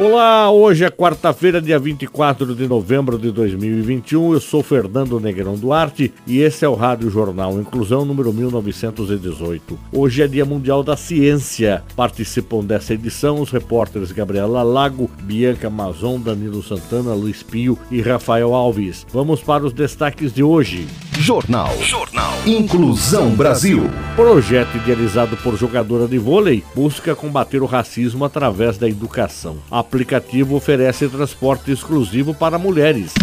Olá, hoje é quarta-feira, dia 24 de novembro de 2021. Eu sou Fernando Negrão Duarte e esse é o Rádio Jornal Inclusão número 1918. Hoje é Dia Mundial da Ciência. Participam dessa edição os repórteres Gabriela Lago, Bianca Amazon, Danilo Santana, Luiz Pio e Rafael Alves. Vamos para os destaques de hoje. Jornal. Jornal. Inclusão Brasil. Projeto idealizado por jogadora de vôlei busca combater o racismo através da educação. Aplicativo oferece transporte exclusivo para mulheres.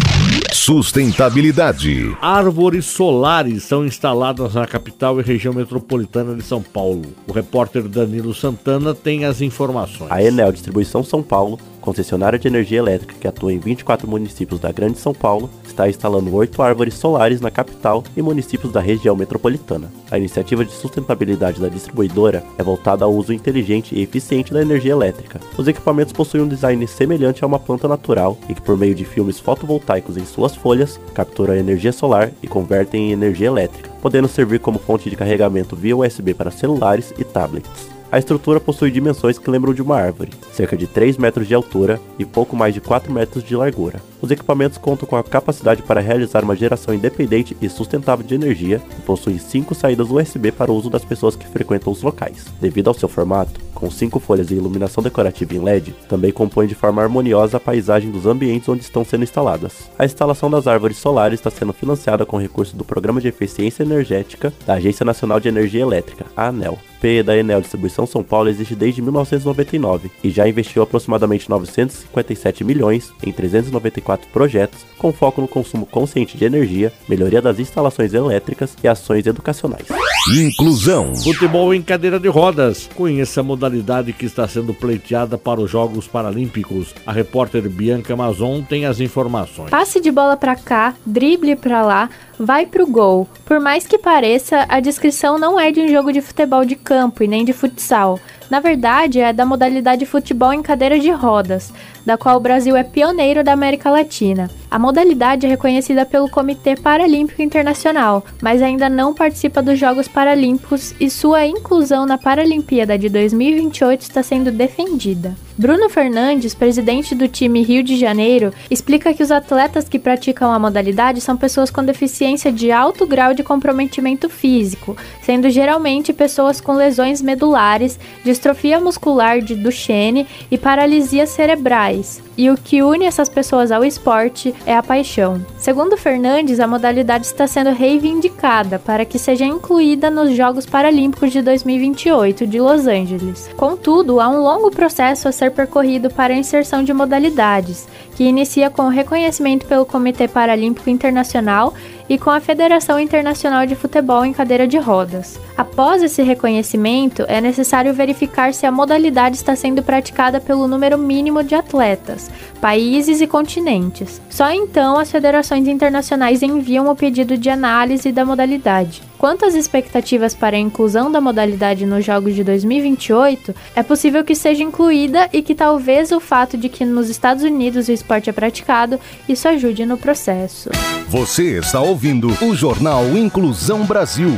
Sustentabilidade. Árvores solares são instaladas na capital e região metropolitana de São Paulo. O repórter Danilo Santana tem as informações. A Enel Distribuição São Paulo concessionária de energia elétrica que atua em 24 municípios da Grande São Paulo, está instalando oito árvores solares na capital e municípios da região metropolitana. A iniciativa de sustentabilidade da distribuidora é voltada ao uso inteligente e eficiente da energia elétrica. Os equipamentos possuem um design semelhante a uma planta natural e que, por meio de filmes fotovoltaicos em suas folhas, capturam a energia solar e convertem em energia elétrica, podendo servir como fonte de carregamento via USB para celulares e tablets. A estrutura possui dimensões que lembram de uma árvore, cerca de 3 metros de altura e pouco mais de 4 metros de largura. Os equipamentos contam com a capacidade para realizar uma geração independente e sustentável de energia e possuem 5 saídas USB para o uso das pessoas que frequentam os locais. Devido ao seu formato, com cinco folhas e iluminação decorativa em LED, também compõe de forma harmoniosa a paisagem dos ambientes onde estão sendo instaladas. A instalação das árvores solares está sendo financiada com recursos do Programa de Eficiência Energética da Agência Nacional de Energia Elétrica, a ANEL. P da Enel Distribuição São Paulo existe desde 1999 e já investiu aproximadamente 957 milhões em 394 projetos com foco no consumo consciente de energia, melhoria das instalações elétricas e ações educacionais. Inclusão. Futebol em cadeira de rodas. Conheça a modalidade que está sendo pleiteada para os Jogos Paralímpicos. A repórter Bianca Amazon tem as informações. Passe de bola para cá, drible para lá, vai pro gol. Por mais que pareça, a descrição não é de um jogo de futebol de campo e nem de futsal. Na verdade, é da modalidade futebol em cadeira de rodas, da qual o Brasil é pioneiro da América Latina. A modalidade é reconhecida pelo Comitê Paralímpico Internacional, mas ainda não participa dos Jogos Paralímpicos e sua inclusão na Paralimpíada de 2028 está sendo defendida. Bruno Fernandes, presidente do time Rio de Janeiro, explica que os atletas que praticam a modalidade são pessoas com deficiência de alto grau de comprometimento físico, sendo geralmente pessoas com lesões medulares, distrofia muscular de Duchenne e paralisia cerebrais. E o que une essas pessoas ao esporte é a paixão. Segundo Fernandes, a modalidade está sendo reivindicada para que seja incluída nos Jogos Paralímpicos de 2028 de Los Angeles. Contudo, há um longo processo a ser percorrido para a inserção de modalidades, que inicia com o reconhecimento pelo Comitê Paralímpico Internacional e com a Federação Internacional de Futebol em cadeira de rodas. Após esse reconhecimento, é necessário verificar se a modalidade está sendo praticada pelo número mínimo de atletas, países e continentes. Só então as federações internacionais enviam o pedido de análise da modalidade. Quanto às expectativas para a inclusão da modalidade nos Jogos de 2028, é possível que seja incluída e que talvez o fato de que nos Estados Unidos o esporte é praticado, isso ajude no processo. Você está ouvindo o Jornal Inclusão Brasil.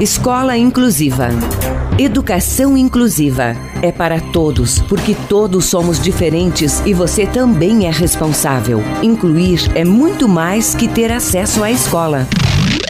Escola Inclusiva. Educação inclusiva é para todos, porque todos somos diferentes e você também é responsável. Incluir é muito mais que ter acesso à escola.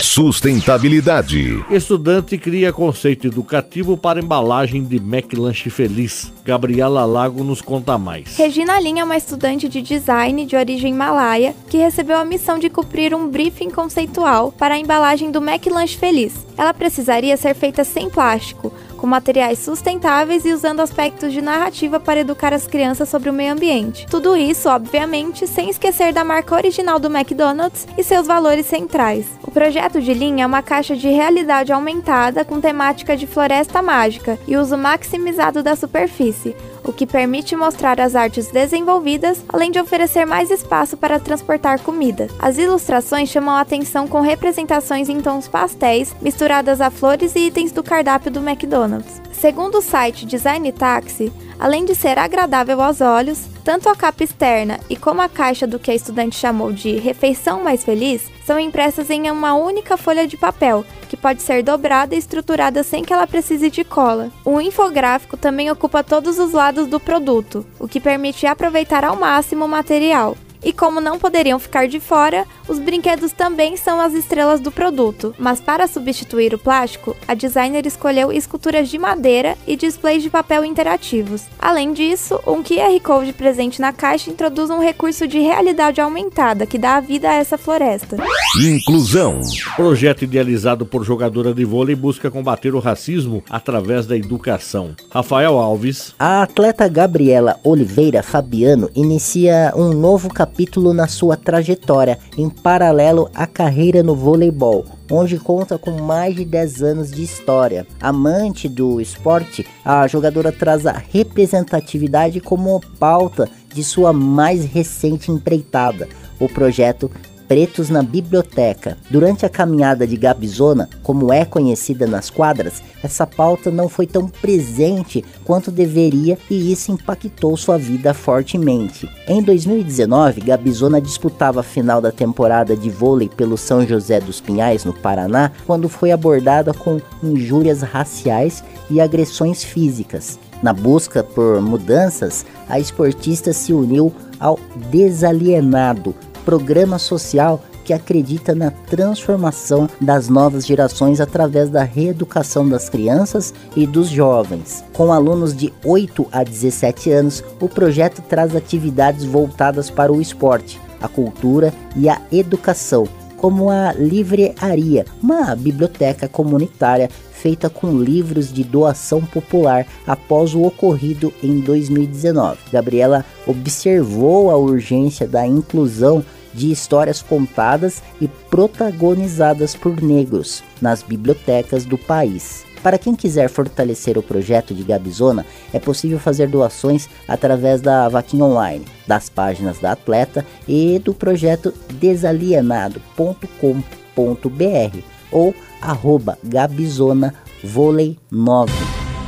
Sustentabilidade. Estudante cria conceito educativo para embalagem de McLanche Feliz. Gabriela Lago nos conta mais. Regina Lin é uma estudante de design de origem malaia que recebeu a missão de cumprir um briefing conceitual para a embalagem do McLanche Feliz. Ela precisaria ser feita sem plástico, com materiais sustentáveis e usando aspectos de narrativa para educar as crianças sobre o meio ambiente. Tudo isso, obviamente, sem esquecer da marca original do McDonald's e seus valores centrais. O projeto de linha é uma caixa de realidade aumentada com temática de floresta mágica e uso maximizado da superfície, o que permite mostrar as artes desenvolvidas, além de oferecer mais espaço para transportar comida. As ilustrações chamam a atenção com representações em tons pastéis, misturadas a flores e itens do cardápio do McDonald's. Segundo o site Design Taxi, além de ser agradável aos olhos, tanto a capa externa e como a caixa do que a estudante chamou de refeição mais feliz são impressas em uma única folha de papel, que pode ser dobrada e estruturada sem que ela precise de cola. O infográfico também ocupa todos os lados do produto, o que permite aproveitar ao máximo o material. E como não poderiam ficar de fora, os brinquedos também são as estrelas do produto. Mas para substituir o plástico, a designer escolheu esculturas de madeira e displays de papel interativos. Além disso, um QR Code presente na caixa introduz um recurso de realidade aumentada que dá vida a essa floresta. Inclusão. Projeto idealizado por jogadora de vôlei busca combater o racismo através da educação. Rafael Alves. A atleta Gabriela Oliveira Fabiano inicia um novo capítulo capítulo na sua trajetória, em paralelo à carreira no voleibol, onde conta com mais de 10 anos de história. Amante do esporte, a jogadora traz a representatividade como pauta de sua mais recente empreitada, o projeto pretos na biblioteca. Durante a caminhada de Gabizona, como é conhecida nas quadras, essa pauta não foi tão presente quanto deveria e isso impactou sua vida fortemente. Em 2019, Gabizona disputava a final da temporada de vôlei pelo São José dos Pinhais, no Paraná, quando foi abordada com injúrias raciais e agressões físicas. Na busca por mudanças, a esportista se uniu ao Desalienado, programa social que acredita na transformação das novas gerações através da reeducação das crianças e dos jovens. Com alunos de 8 a 17 anos, o projeto traz atividades voltadas para o esporte, a cultura e a educação, como a Livrearia, uma biblioteca comunitária feita com livros de doação popular após o ocorrido em 2019. Gabriela observou a urgência da inclusão de histórias contadas e protagonizadas por negros nas bibliotecas do país. Para quem quiser fortalecer o projeto de Gabizona, é possível fazer doações através da vaquinha online, das páginas da atleta e do projeto desalienado.com.br ou arroba Gabizona Vôlei 9.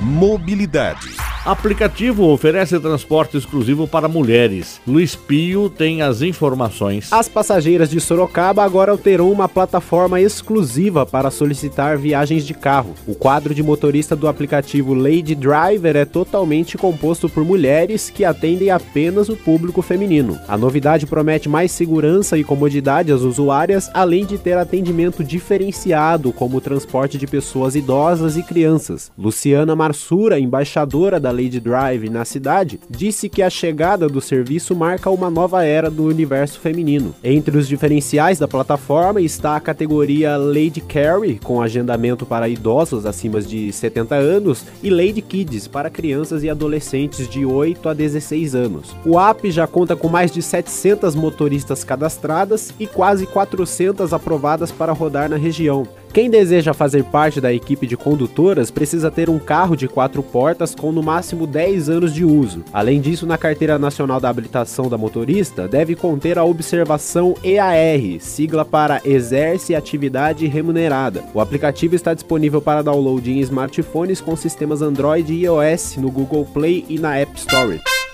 Mobilidade. Aplicativo oferece transporte exclusivo para mulheres. Luiz Pio tem as informações. As passageiras de Sorocaba agora terão uma plataforma exclusiva para solicitar viagens de carro. O quadro de motorista do aplicativo Lady Driver é totalmente composto por mulheres que atendem apenas o público feminino. A novidade promete mais segurança e comodidade às usuárias, além de ter atendimento diferenciado, como o transporte de pessoas idosas e crianças. Luciana Marsura, embaixadora da da Lady Drive na cidade, disse que a chegada do serviço marca uma nova era do universo feminino. Entre os diferenciais da plataforma está a categoria Lady Carry, com agendamento para idosos acima de 70 anos, e Lady Kids, para crianças e adolescentes de 8 a 16 anos. O app já conta com mais de 700 motoristas cadastradas e quase 400 aprovadas para rodar na região. Quem deseja fazer parte da equipe de condutoras precisa ter um carro de quatro portas com no máximo 10 anos de uso. Além disso, na Carteira Nacional da Habilitação da Motorista, deve conter a observação EAR, sigla para Exerce Atividade Remunerada. O aplicativo está disponível para download em smartphones com sistemas Android e iOS no Google Play e na App Store.